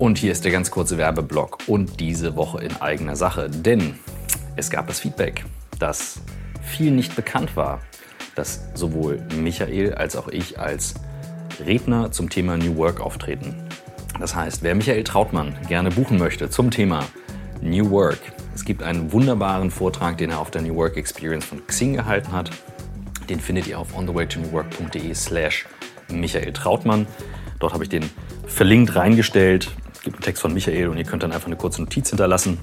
Und hier ist der ganz kurze Werbeblock und diese Woche in eigener Sache, denn es gab das Feedback, dass viel nicht bekannt war, dass sowohl Michael als auch ich als Redner zum Thema New Work auftreten. Das heißt, wer Michael Trautmann gerne buchen möchte zum Thema New Work, es gibt einen wunderbaren Vortrag, den er auf der New Work Experience von Xing gehalten hat. Den findet ihr auf onthewaytonewwork.de slash Michael Trautmann. Dort habe ich den verlinkt reingestellt. Es gibt einen Text von Michael und ihr könnt dann einfach eine kurze Notiz hinterlassen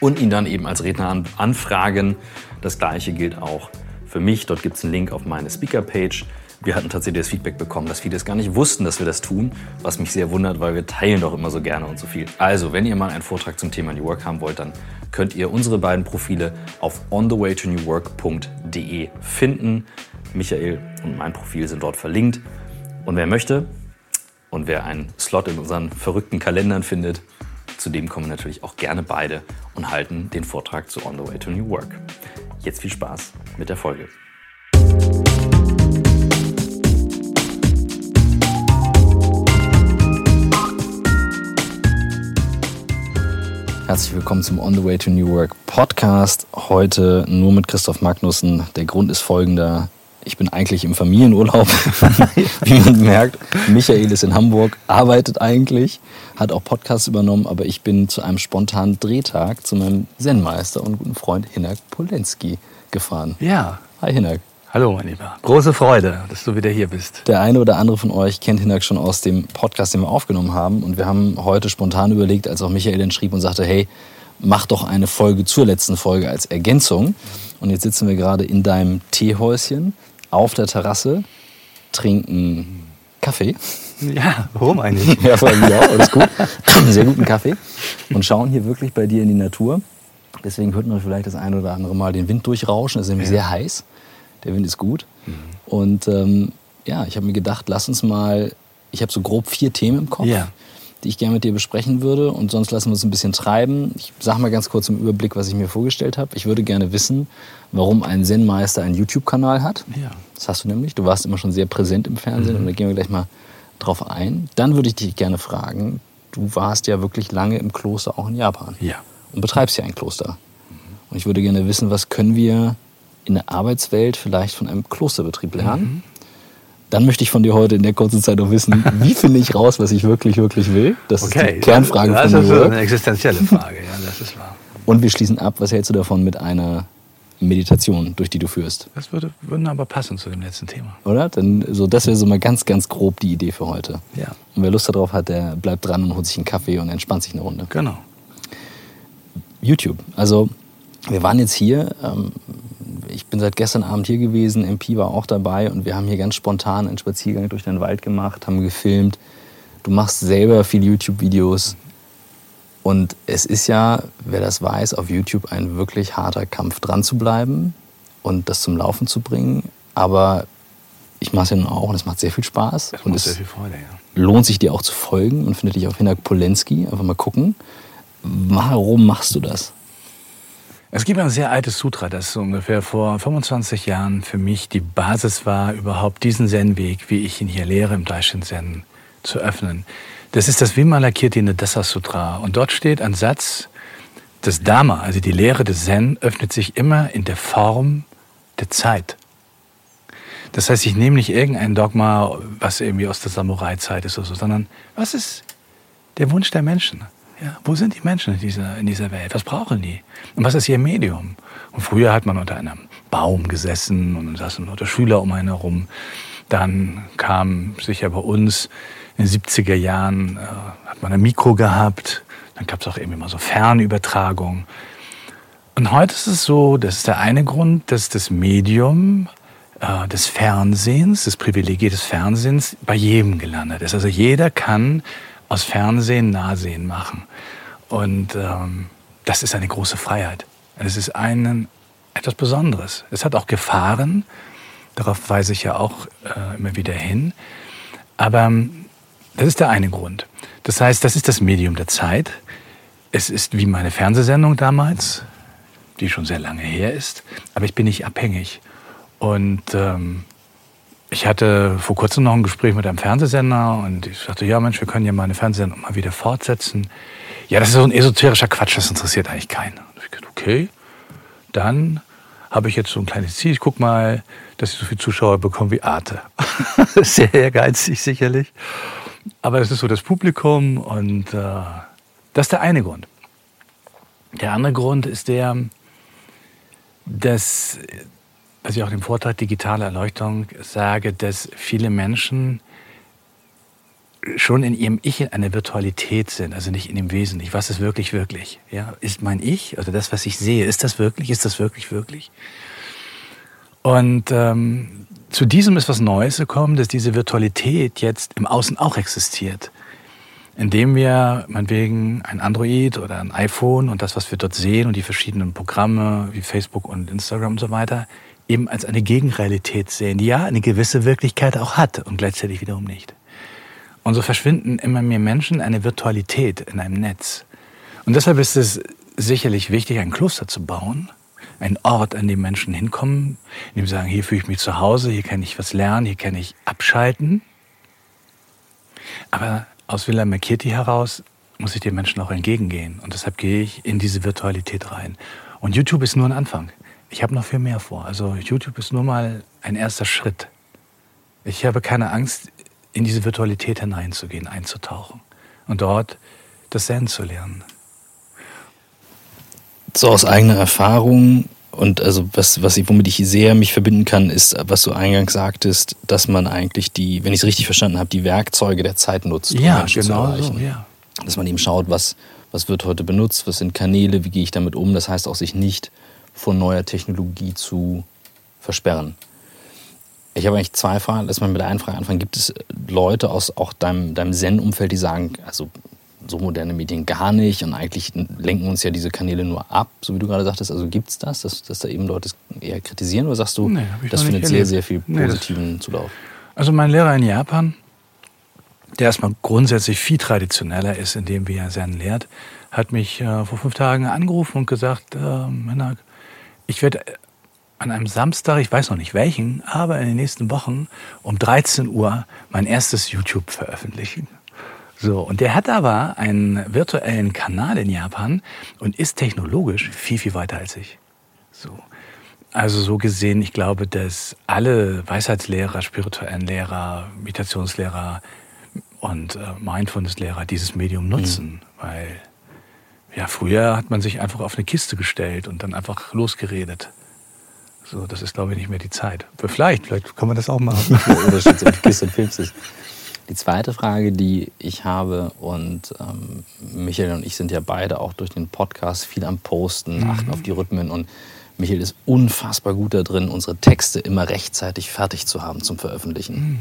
und ihn dann eben als Redner an, anfragen. Das gleiche gilt auch für mich. Dort gibt es einen Link auf meine Speaker-Page. Wir hatten tatsächlich das Feedback bekommen, dass viele es gar nicht wussten, dass wir das tun, was mich sehr wundert, weil wir teilen doch immer so gerne und so viel. Also, wenn ihr mal einen Vortrag zum Thema New Work haben wollt, dann könnt ihr unsere beiden Profile auf onthewaytonewwork.de finden. Michael und mein Profil sind dort verlinkt. Und wer möchte, und wer einen Slot in unseren verrückten Kalendern findet, zu dem kommen natürlich auch gerne beide und halten den Vortrag zu On the Way to New Work. Jetzt viel Spaß mit der Folge. Herzlich willkommen zum On the Way to New Work Podcast. Heute nur mit Christoph Magnussen. Der Grund ist folgender. Ich bin eigentlich im Familienurlaub, wie man merkt. Michael ist in Hamburg, arbeitet eigentlich, hat auch Podcasts übernommen, aber ich bin zu einem spontanen Drehtag zu meinem Zen-Meister und guten Freund Hinak Polenski gefahren. Ja. Hi Hinak. Hallo, mein Lieber. Große Freude, dass du wieder hier bist. Der eine oder andere von euch kennt Hinak schon aus dem Podcast, den wir aufgenommen haben. Und wir haben heute spontan überlegt, als auch Michael dann schrieb und sagte, hey, mach doch eine Folge zur letzten Folge als Ergänzung. Und jetzt sitzen wir gerade in deinem Teehäuschen auf der Terrasse, trinken Kaffee. Ja, warum eigentlich? ja, vor allem ja, alles gut. Sehr guten Kaffee. Und schauen hier wirklich bei dir in die Natur. Deswegen hört man vielleicht das eine oder andere Mal den Wind durchrauschen. Es ist nämlich ja. sehr heiß. Der Wind ist gut. Mhm. Und ähm, ja, ich habe mir gedacht, lass uns mal, ich habe so grob vier Themen im Kopf. Ja die ich gerne mit dir besprechen würde. Und sonst lassen wir uns ein bisschen treiben. Ich sage mal ganz kurz im Überblick, was ich mir vorgestellt habe. Ich würde gerne wissen, warum ein Zen-Meister einen YouTube-Kanal hat. Ja. Das hast du nämlich. Du warst immer schon sehr präsent im Fernsehen mhm. und da gehen wir gleich mal drauf ein. Dann würde ich dich gerne fragen, du warst ja wirklich lange im Kloster, auch in Japan. Ja. Und betreibst ja ein Kloster. Mhm. Und ich würde gerne wissen, was können wir in der Arbeitswelt vielleicht von einem Klosterbetrieb lernen? Mhm dann möchte ich von dir heute in der kurzen Zeit noch wissen, wie finde ich raus, was ich wirklich, wirklich will? Das okay. ist die Kernfrage das von mir. Das ist eine existenzielle Frage, ja, das ist wahr. Und wir schließen ab, was hältst du davon mit einer Meditation, durch die du führst? Das würde wunderbar passen zu dem letzten Thema. Oder? Dann, so, das wäre so mal ganz, ganz grob die Idee für heute. Ja. Und wer Lust darauf hat, der bleibt dran und holt sich einen Kaffee und entspannt sich eine Runde. Genau. YouTube. Also, wir waren jetzt hier, ähm, ich bin seit gestern Abend hier gewesen, MP war auch dabei und wir haben hier ganz spontan einen Spaziergang durch den Wald gemacht, haben gefilmt. Du machst selber viele YouTube-Videos und es ist ja, wer das weiß, auf YouTube ein wirklich harter Kampf dran zu bleiben und das zum Laufen zu bringen. Aber ich mache es ja nun auch und es macht sehr viel Spaß. Das und macht sehr viel Freude, ja. Lohnt sich dir auch zu folgen und findet dich auf Hinak Polenski. Einfach mal gucken. Warum machst du das? Es gibt ein sehr altes Sutra, das ungefähr vor 25 Jahren für mich die Basis war, überhaupt diesen Zen-Weg, wie ich ihn hier lehre im Daishin Zen, zu öffnen. Das ist das Vimalakirti Dasa Sutra. Und dort steht ein Satz, das Dharma, also die Lehre des Zen, öffnet sich immer in der Form der Zeit. Das heißt, ich nehme nicht irgendein Dogma, was irgendwie aus der Samurai-Zeit ist oder so, sondern was ist der Wunsch der Menschen? Ja, wo sind die Menschen in dieser, in dieser Welt? Was brauchen die? Und was ist ihr Medium? Und früher hat man unter einem Baum gesessen und dann saßen lauter Schüler um einen herum. Dann kam sicher bei uns in den 70er Jahren, äh, hat man ein Mikro gehabt. Dann gab es auch irgendwie mal so Fernübertragung. Und heute ist es so, das ist der eine Grund, dass das Medium äh, des Fernsehens, das Privileg des Fernsehens bei jedem gelandet ist. Also jeder kann aus Fernsehen Nahsehen machen. Und ähm, das ist eine große Freiheit. Es ist ein, etwas Besonderes. Es hat auch Gefahren, darauf weise ich ja auch äh, immer wieder hin. Aber ähm, das ist der eine Grund. Das heißt, das ist das Medium der Zeit. Es ist wie meine Fernsehsendung damals, die schon sehr lange her ist, aber ich bin nicht abhängig. Und ähm, ich hatte vor kurzem noch ein Gespräch mit einem Fernsehsender und ich sagte, ja Mensch, wir können ja mal eine Fernsehsendung mal wieder fortsetzen. Ja, das ist so ein esoterischer Quatsch, das interessiert eigentlich keinen. Ich dachte, okay, dann habe ich jetzt so ein kleines Ziel. Ich guck mal, dass ich so viele Zuschauer bekomme wie Arte. Sehr ehrgeizig sicherlich. Aber das ist so das Publikum und äh, das ist der eine Grund. Der andere Grund ist der, dass, was ich auch im Vortrag Digitale Erleuchtung sage, dass viele Menschen schon in ihrem Ich in einer Virtualität sind, also nicht in dem Wesentlichen. Was ist wirklich, wirklich? Ja, ist mein Ich, also das, was ich sehe, ist das wirklich, ist das wirklich, wirklich? Und ähm, zu diesem ist was Neues gekommen, dass diese Virtualität jetzt im Außen auch existiert. Indem wir meinetwegen ein Android oder ein iPhone und das, was wir dort sehen und die verschiedenen Programme wie Facebook und Instagram und so weiter, eben als eine Gegenrealität sehen, die ja eine gewisse Wirklichkeit auch hat und gleichzeitig wiederum nicht. Und so verschwinden immer mehr Menschen eine Virtualität in einem Netz. Und deshalb ist es sicherlich wichtig, ein Kloster zu bauen, ein Ort, an dem Menschen hinkommen, in dem sie sagen, hier fühle ich mich zu Hause, hier kann ich was lernen, hier kann ich abschalten. Aber aus Villa Merkirti heraus muss ich den Menschen auch entgegengehen. Und deshalb gehe ich in diese Virtualität rein. Und YouTube ist nur ein Anfang. Ich habe noch viel mehr vor. Also YouTube ist nur mal ein erster Schritt. Ich habe keine Angst, in diese Virtualität hineinzugehen, einzutauchen und dort das Zen zu lernen. So aus eigener Erfahrung und also was, was ich, womit ich sehr mich verbinden kann, ist, was du eingangs sagtest, dass man eigentlich die, wenn ich es richtig verstanden habe, die Werkzeuge der Zeit nutzt, um ja, Menschen genau zu erreichen. So, ja. Dass man eben schaut, was, was wird heute benutzt, was sind Kanäle, wie gehe ich damit um. Das heißt auch, sich nicht vor neuer Technologie zu versperren. Ich habe eigentlich zwei Fragen. Lass mal mit der einen Frage anfangen. Gibt es Leute aus auch deinem, deinem Zen-Umfeld, die sagen, also so moderne Medien gar nicht und eigentlich lenken uns ja diese Kanäle nur ab, so wie du gerade sagtest. Also gibt es das, dass, dass da eben Leute eher kritisieren oder sagst du, nee, das findet sehr, sehr viel positiven nee, Zulauf? Also mein Lehrer in Japan, der erstmal grundsätzlich viel traditioneller ist, indem wie er Zen lehrt, hat mich äh, vor fünf Tagen angerufen und gesagt, äh, Männer, ich werde an einem Samstag, ich weiß noch nicht welchen, aber in den nächsten Wochen um 13 Uhr mein erstes YouTube veröffentlichen. So, und der hat aber einen virtuellen Kanal in Japan und ist technologisch viel, viel weiter als ich. So. Also so gesehen, ich glaube, dass alle Weisheitslehrer, spirituellen Lehrer, Meditationslehrer und äh, Mindfulnesslehrer dieses Medium nutzen, mhm. weil ja, früher hat man sich einfach auf eine Kiste gestellt und dann einfach losgeredet. So, das ist, glaube ich, nicht mehr die Zeit. Vielleicht, vielleicht kann man das auch machen. Oder steht die Kiste und filmst es. Die zweite Frage, die ich habe, und ähm, Michael und ich sind ja beide auch durch den Podcast viel am Posten, mhm. achten auf die Rhythmen und Michael ist unfassbar gut da drin, unsere Texte immer rechtzeitig fertig zu haben zum Veröffentlichen. Mhm.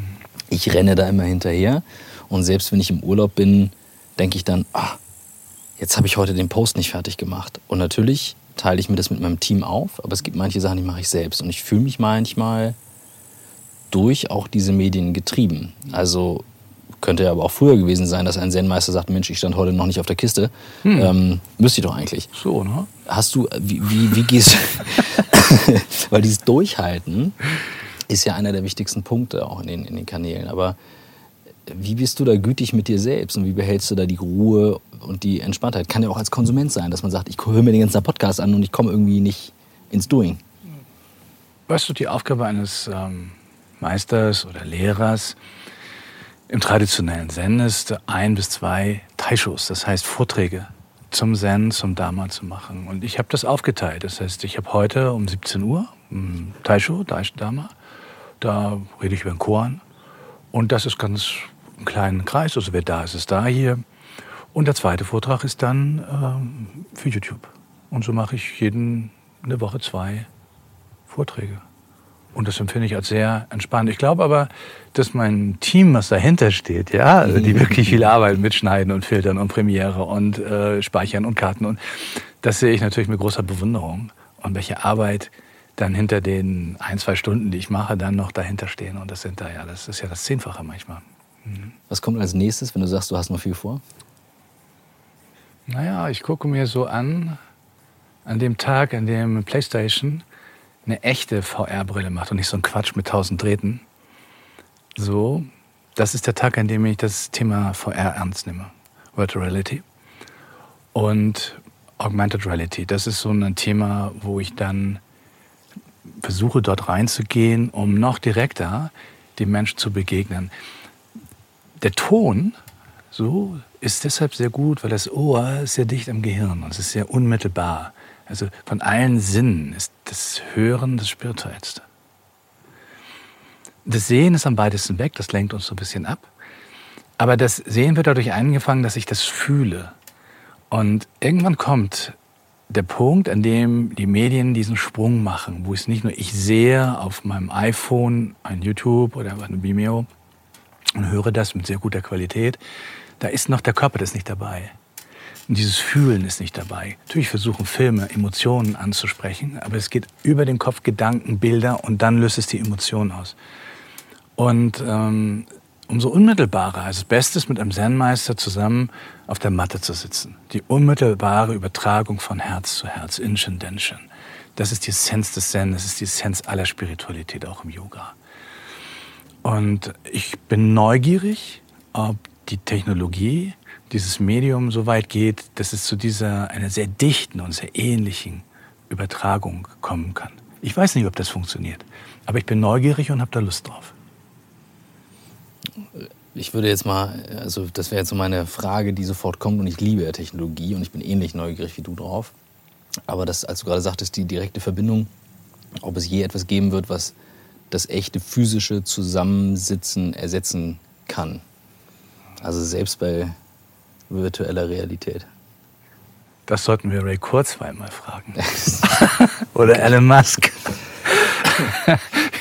Ich renne da immer hinterher und selbst wenn ich im Urlaub bin, denke ich dann, ah, jetzt habe ich heute den Post nicht fertig gemacht. Und natürlich teile ich mir das mit meinem Team auf, aber es gibt manche Sachen, die mache ich selbst. Und ich fühle mich manchmal durch auch diese Medien getrieben. Also könnte ja aber auch früher gewesen sein, dass ein Zen-Meister sagt, Mensch, ich stand heute noch nicht auf der Kiste. Hm. Ähm, müsste ich doch eigentlich. So, ne? Hast du, wie, wie, wie gehst Weil dieses Durchhalten ist ja einer der wichtigsten Punkte auch in den, in den Kanälen. Aber wie bist du da gütig mit dir selbst und wie behältst du da die Ruhe und die Entspanntheit? Kann ja auch als Konsument sein, dass man sagt, ich höre mir den ganzen Podcast an und ich komme irgendwie nicht ins Doing. Weißt du, die Aufgabe eines ähm, Meisters oder Lehrers im traditionellen Zen ist ein bis zwei Taishos, das heißt Vorträge zum Zen, zum Dharma zu machen. Und ich habe das aufgeteilt. Das heißt, ich habe heute um 17 Uhr ein Taisho, Dharma. Da rede ich über den Koan. Und das ist ganz ein kleinen Kreis. Also wer da ist, ist da hier. Und der zweite Vortrag ist dann ähm, für YouTube. Und so mache ich jeden eine Woche zwei Vorträge. Und das empfinde ich als sehr entspannt. Ich glaube aber, dass mein Team, was dahinter steht, ja, also die wirklich viel Arbeit mitschneiden und filtern und Premiere und äh, speichern und Karten und das sehe ich natürlich mit großer Bewunderung. Und welche Arbeit dann hinter den ein, zwei Stunden, die ich mache, dann noch dahinter stehen. Und das sind da ja, das ist ja das Zehnfache manchmal. Was kommt als nächstes, wenn du sagst, du hast noch viel vor? Naja, ich gucke mir so an, an dem Tag, an dem PlayStation eine echte VR-Brille macht und nicht so ein Quatsch mit tausend Drähten, So, das ist der Tag, an dem ich das Thema VR ernst nehme. Virtual Reality. Und Augmented Reality. Das ist so ein Thema, wo ich dann versuche, dort reinzugehen, um noch direkter dem Menschen zu begegnen. Der Ton, so, ist deshalb sehr gut, weil das Ohr ist sehr dicht am Gehirn und es ist sehr unmittelbar. Also von allen Sinnen ist das Hören das Spirituellste. Das Sehen ist am weitesten weg, das lenkt uns so ein bisschen ab. Aber das Sehen wird dadurch eingefangen, dass ich das fühle. Und irgendwann kommt der Punkt, an dem die Medien diesen Sprung machen, wo es nicht nur ich sehe auf meinem iPhone ein YouTube oder ein Vimeo und höre das mit sehr guter Qualität, da ist noch der Körper, das ist nicht dabei. Und dieses Fühlen ist nicht dabei. Natürlich versuchen Filme Emotionen anzusprechen, aber es geht über den Kopf Gedanken, Bilder und dann löst es die Emotion aus. Und ähm, umso unmittelbarer. Also das Beste ist, mit einem Zen-Meister zusammen auf der Matte zu sitzen. Die unmittelbare Übertragung von Herz zu Herz, Inshin Denshin. Das ist die Essenz des Zen, das ist die Essenz aller Spiritualität, auch im Yoga. Und ich bin neugierig, ob die Technologie, dieses Medium so weit geht, dass es zu dieser einer sehr dichten und sehr ähnlichen Übertragung kommen kann. Ich weiß nicht, ob das funktioniert, aber ich bin neugierig und habe da Lust drauf. Ich würde jetzt mal, also das wäre jetzt so meine Frage, die sofort kommt und ich liebe ja Technologie und ich bin ähnlich neugierig wie du drauf. Aber das, als du gerade sagtest, die direkte Verbindung, ob es je etwas geben wird, was das echte physische Zusammensitzen ersetzen kann. Also selbst bei virtueller Realität. Das sollten wir Ray Kurzweil mal fragen. Oder Elon Musk.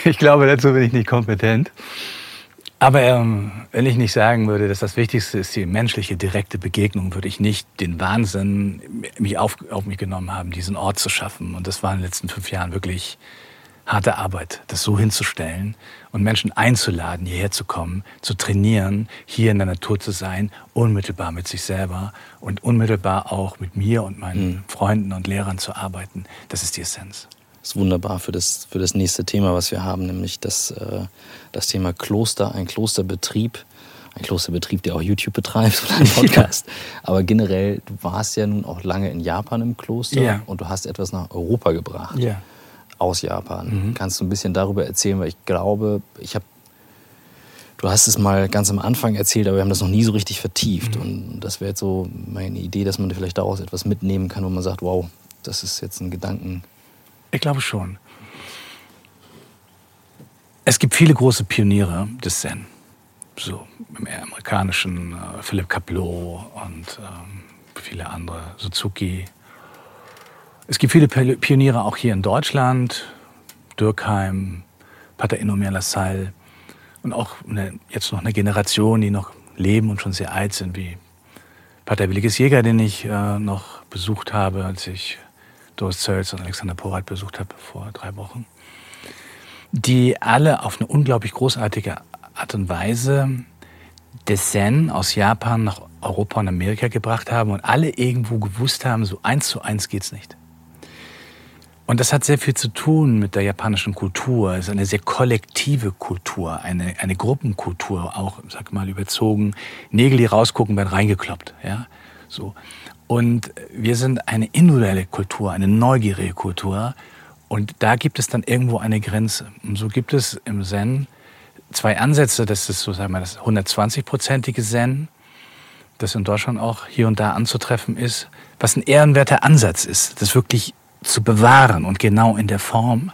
ich glaube, dazu bin ich nicht kompetent. Aber ähm, wenn ich nicht sagen würde, dass das Wichtigste ist die menschliche direkte Begegnung, würde ich nicht den Wahnsinn mich auf, auf mich genommen haben, diesen Ort zu schaffen. Und das war in den letzten fünf Jahren wirklich harte Arbeit, das so hinzustellen und Menschen einzuladen, hierher zu kommen, zu trainieren, hier in der Natur zu sein, unmittelbar mit sich selber und unmittelbar auch mit mir und meinen mhm. Freunden und Lehrern zu arbeiten. Das ist die Essenz ist wunderbar für das, für das nächste Thema, was wir haben, nämlich das, äh, das Thema Kloster, ein Klosterbetrieb. Ein Klosterbetrieb, der auch YouTube betreibt oder einen Podcast. Ja. Aber generell, du warst ja nun auch lange in Japan im Kloster ja. und du hast etwas nach Europa gebracht. Ja. Aus Japan. Mhm. Kannst du ein bisschen darüber erzählen, weil ich glaube, ich habe Du hast es mal ganz am Anfang erzählt, aber wir haben das noch nie so richtig vertieft. Mhm. Und das wäre jetzt so meine Idee, dass man vielleicht daraus etwas mitnehmen kann, wo man sagt, wow, das ist jetzt ein Gedanken, ich glaube schon. Es gibt viele große Pioniere des Zen. So im amerikanischen äh, Philipp Kaplow und ähm, viele andere, Suzuki. Es gibt viele Pioniere auch hier in Deutschland, Dürkheim, Pater Inomir Lassalle und auch eine, jetzt noch eine Generation, die noch leben und schon sehr alt sind, wie Pater Williges Jäger, den ich äh, noch besucht habe, als ich Doris Zölz und Alexander Porat besucht habe vor drei Wochen, die alle auf eine unglaublich großartige Art und Weise des Zen aus Japan nach Europa und Amerika gebracht haben und alle irgendwo gewusst haben, so eins zu eins geht's nicht. Und das hat sehr viel zu tun mit der japanischen Kultur. Es ist eine sehr kollektive Kultur, eine, eine Gruppenkultur, auch, sag mal, überzogen. Nägel, die rausgucken, werden reingekloppt. Ja? So. Und wir sind eine individuelle Kultur, eine neugierige Kultur. Und da gibt es dann irgendwo eine Grenze. Und so gibt es im Zen zwei Ansätze. Das ist so, sagen wir, das 120-prozentige Zen, das in Deutschland auch hier und da anzutreffen ist, was ein ehrenwerter Ansatz ist, das wirklich zu bewahren und genau in der Form.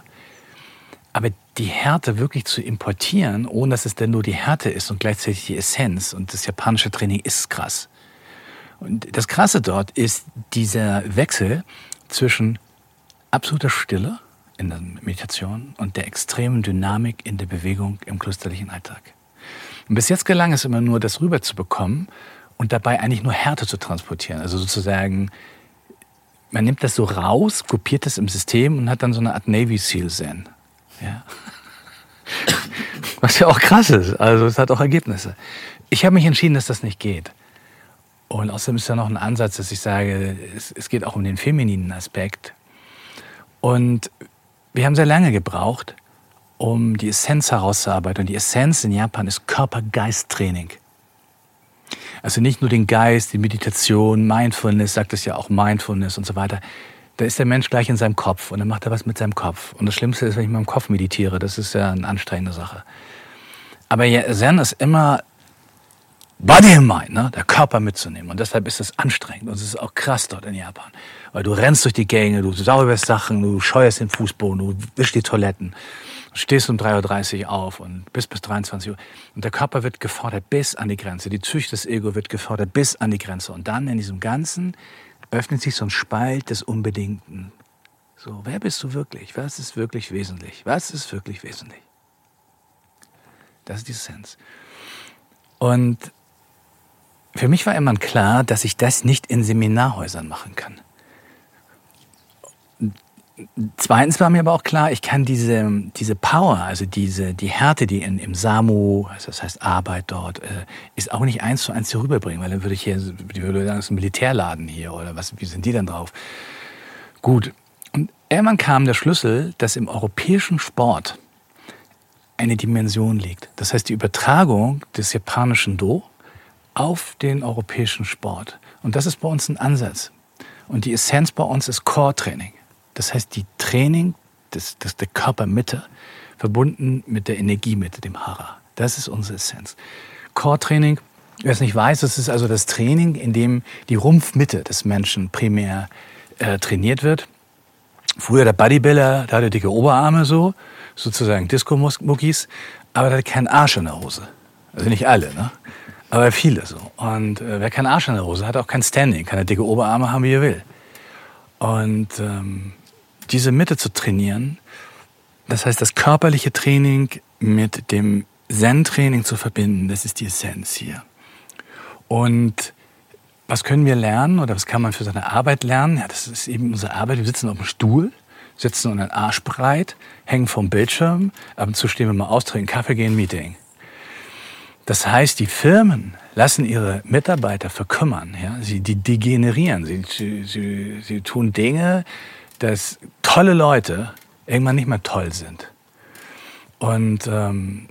Aber die Härte wirklich zu importieren, ohne dass es denn nur die Härte ist und gleichzeitig die Essenz. Und das japanische Training ist krass. Und das Krasse dort ist dieser Wechsel zwischen absoluter Stille in der Meditation und der extremen Dynamik in der Bewegung im klösterlichen Alltag. Und bis jetzt gelang es immer nur, das rüberzubekommen und dabei eigentlich nur Härte zu transportieren. Also sozusagen, man nimmt das so raus, kopiert das im System und hat dann so eine Art Navy SEAL Zen. Ja. Was ja auch krass ist. Also es hat auch Ergebnisse. Ich habe mich entschieden, dass das nicht geht. Und außerdem ist da noch ein Ansatz, dass ich sage, es, es geht auch um den femininen Aspekt. Und wir haben sehr lange gebraucht, um die Essenz herauszuarbeiten. Und die Essenz in Japan ist Körper-Geist-Training. Also nicht nur den Geist, die Meditation, Mindfulness, sagt es ja auch Mindfulness und so weiter. Da ist der Mensch gleich in seinem Kopf und dann macht er was mit seinem Kopf. Und das Schlimmste ist, wenn ich mit meinem Kopf meditiere, das ist ja eine anstrengende Sache. Aber Zen ist immer Body and Mind, ne? der Körper mitzunehmen. Und deshalb ist es anstrengend und es ist auch krass dort in Japan. Weil du rennst durch die Gänge, du sauberst Sachen, du scheuerst den Fußboden, du wischst die Toiletten stehst um 3.30 Uhr auf und bis bis 23 Uhr. Und der Körper wird gefordert bis an die Grenze. Die Psyche des Ego wird gefordert bis an die Grenze. Und dann in diesem Ganzen öffnet sich so ein Spalt des Unbedingten. So, wer bist du wirklich? Was ist wirklich wesentlich? Was ist wirklich wesentlich? Das ist die Essenz. Und für mich war immer klar, dass ich das nicht in Seminarhäusern machen kann. Zweitens war mir aber auch klar, ich kann diese, diese Power, also diese, die Härte, die in, im SAMU, also das heißt Arbeit dort, äh, ist auch nicht eins zu eins hier rüberbringen, weil dann würde ich hier, die würde sagen, das ist ein Militärladen hier oder was, wie sind die denn drauf? Gut. Und irgendwann kam der Schlüssel, dass im europäischen Sport eine Dimension liegt. Das heißt, die Übertragung des japanischen Do auf den europäischen Sport. Und das ist bei uns ein Ansatz. Und die Essenz bei uns ist Core-Training. Das heißt, die Training des, des, der Körpermitte verbunden mit der Energiemitte, dem Hara. Das ist unsere Essenz. Core-Training, wer es nicht weiß, das ist also das Training, in dem die Rumpfmitte des Menschen primär äh, trainiert wird. Früher der Bodybuilder, da hatte dicke Oberarme so, sozusagen Disco-Muckis, aber der hatte keinen Arsch in der Hose. Also nicht alle, ne? aber viele so. Und äh, wer keinen Arsch in der Hose hat, auch kein Standing, kann er dicke Oberarme haben, wie er will. Und ähm, diese Mitte zu trainieren. Das heißt, das körperliche Training mit dem Zen-Training zu verbinden, das ist die Essenz hier. Und was können wir lernen oder was kann man für seine Arbeit lernen? Ja, das ist eben unsere Arbeit. Wir sitzen auf dem Stuhl, sitzen unseren Arsch breit, hängen vom Bildschirm, ab und zu stehen wir mal aus, trinken Kaffee, gehen Meeting. Das heißt, die Firmen lassen ihre Mitarbeiter verkümmern. Ja? Sie die degenerieren. Sie, sie, sie, sie tun Dinge, dass tolle Leute irgendwann nicht mehr toll sind. Und ähm,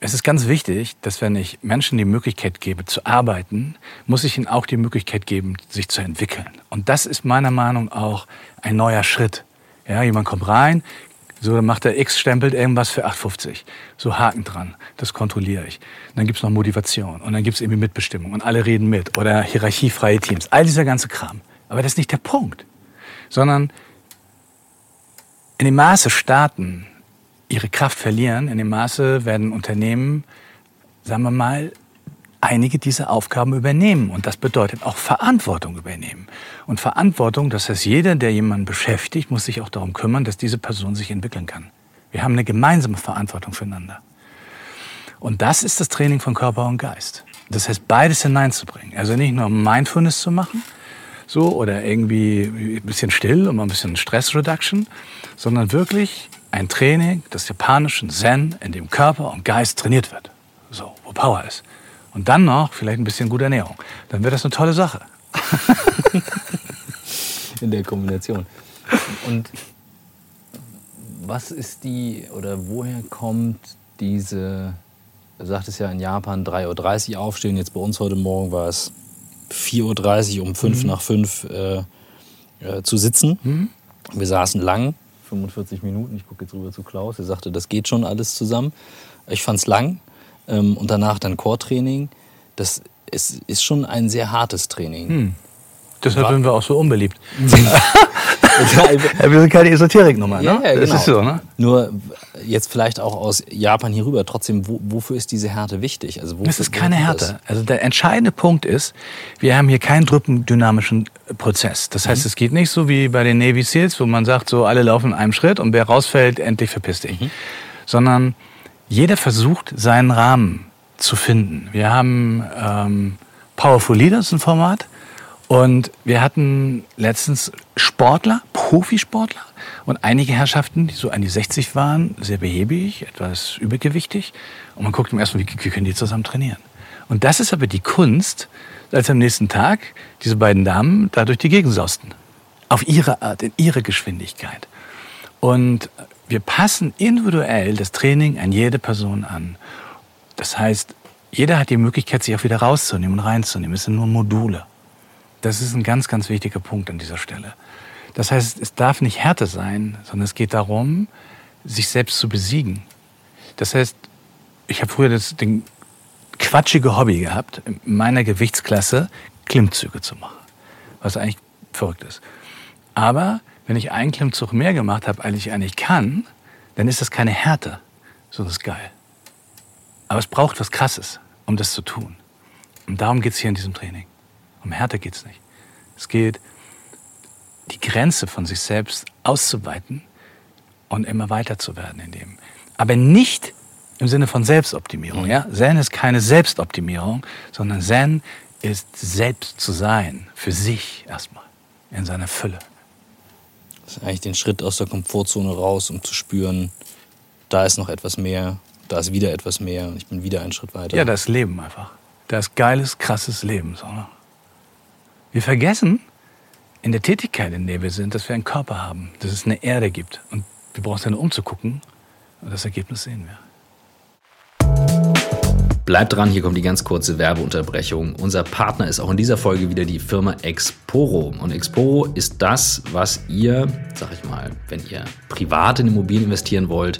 es ist ganz wichtig, dass wenn ich Menschen die Möglichkeit gebe zu arbeiten, muss ich ihnen auch die Möglichkeit geben, sich zu entwickeln. Und das ist meiner Meinung nach auch ein neuer Schritt. Ja, jemand kommt rein, so macht er X, stempelt irgendwas für 8,50. So Haken dran, das kontrolliere ich. Und dann gibt's noch Motivation und dann gibt's irgendwie Mitbestimmung und alle reden mit oder hierarchiefreie Teams. All dieser ganze Kram. Aber das ist nicht der Punkt sondern in dem Maße Staaten ihre Kraft verlieren, in dem Maße werden Unternehmen, sagen wir mal, einige dieser Aufgaben übernehmen. Und das bedeutet auch Verantwortung übernehmen. Und Verantwortung, das heißt, jeder, der jemanden beschäftigt, muss sich auch darum kümmern, dass diese Person sich entwickeln kann. Wir haben eine gemeinsame Verantwortung füreinander. Und das ist das Training von Körper und Geist. Das heißt, beides hineinzubringen. Also nicht nur Mindfulness zu machen, so oder irgendwie ein bisschen still und mal ein bisschen Stress Reduction, sondern wirklich ein Training des japanischen Zen, in dem Körper und Geist trainiert wird. So, wo Power ist. Und dann noch vielleicht ein bisschen gute Ernährung. Dann wird das eine tolle Sache. in der Kombination. Und was ist die oder woher kommt diese, du sagtest ja in Japan 3.30 Uhr aufstehen, jetzt bei uns heute Morgen war es 4.30 Uhr um 5 mhm. nach 5 äh, äh, zu sitzen. Mhm. Wir saßen lang, 45 Minuten. Ich gucke jetzt rüber zu Klaus. Er sagte, das geht schon alles zusammen. Ich fand es lang. Ähm, und danach dann Core-Training. Das ist, ist schon ein sehr hartes Training. Mhm. Deshalb sind wir auch so unbeliebt. wir sind keine Esoterik-Nummer, ne? Ja, ja, genau. Das ist so, ne? Nur jetzt vielleicht auch aus Japan hier rüber. Trotzdem, wo, wofür ist diese Härte wichtig? Also wofür, das ist keine Härte. Also der entscheidende Punkt ist, wir haben hier keinen druppendynamischen Prozess. Das heißt, mhm. es geht nicht so wie bei den Navy Seals, wo man sagt, so alle laufen in einem Schritt und wer rausfällt, endlich verpisst dich. Mhm. Sondern jeder versucht, seinen Rahmen zu finden. Wir haben ähm, Powerful Leaders, ein Format. Und wir hatten letztens Sportler, Profisportler und einige Herrschaften, die so an die 60 waren, sehr behäbig, etwas übergewichtig. Und man guckt im ersten wie können die zusammen trainieren? Und das ist aber die Kunst, als am nächsten Tag diese beiden Damen da durch die Gegend sausten. Auf ihre Art, in ihre Geschwindigkeit. Und wir passen individuell das Training an jede Person an. Das heißt, jeder hat die Möglichkeit, sich auch wieder rauszunehmen und reinzunehmen. Es sind nur Module. Das ist ein ganz, ganz wichtiger Punkt an dieser Stelle. Das heißt, es darf nicht Härte sein, sondern es geht darum, sich selbst zu besiegen. Das heißt, ich habe früher das den quatschige Hobby gehabt, in meiner Gewichtsklasse Klimmzüge zu machen, was eigentlich verrückt ist. Aber wenn ich einen Klimmzug mehr gemacht habe, als ich eigentlich kann, dann ist das keine Härte, sondern das ist geil. Aber es braucht was Krasses, um das zu tun. Und darum geht es hier in diesem Training. Um Härte geht es nicht. Es geht, die Grenze von sich selbst auszuweiten und immer weiter zu werden in dem. Aber nicht im Sinne von Selbstoptimierung. Ja? Zen ist keine Selbstoptimierung, sondern Zen ist selbst zu sein, für sich erstmal, in seiner Fülle. Das ist eigentlich den Schritt aus der Komfortzone raus, um zu spüren, da ist noch etwas mehr, da ist wieder etwas mehr und ich bin wieder einen Schritt weiter. Ja, das Leben einfach. Das geiles, krasses Leben. So, ne? Wir vergessen in der Tätigkeit, in der wir sind, dass wir einen Körper haben, dass es eine Erde gibt. Und wir brauchen es dann umzugucken und das Ergebnis sehen wir. Bleibt dran, hier kommt die ganz kurze Werbeunterbrechung. Unser Partner ist auch in dieser Folge wieder die Firma Exporo. Und Exporo ist das, was ihr, sag ich mal, wenn ihr privat in Immobilien investieren wollt,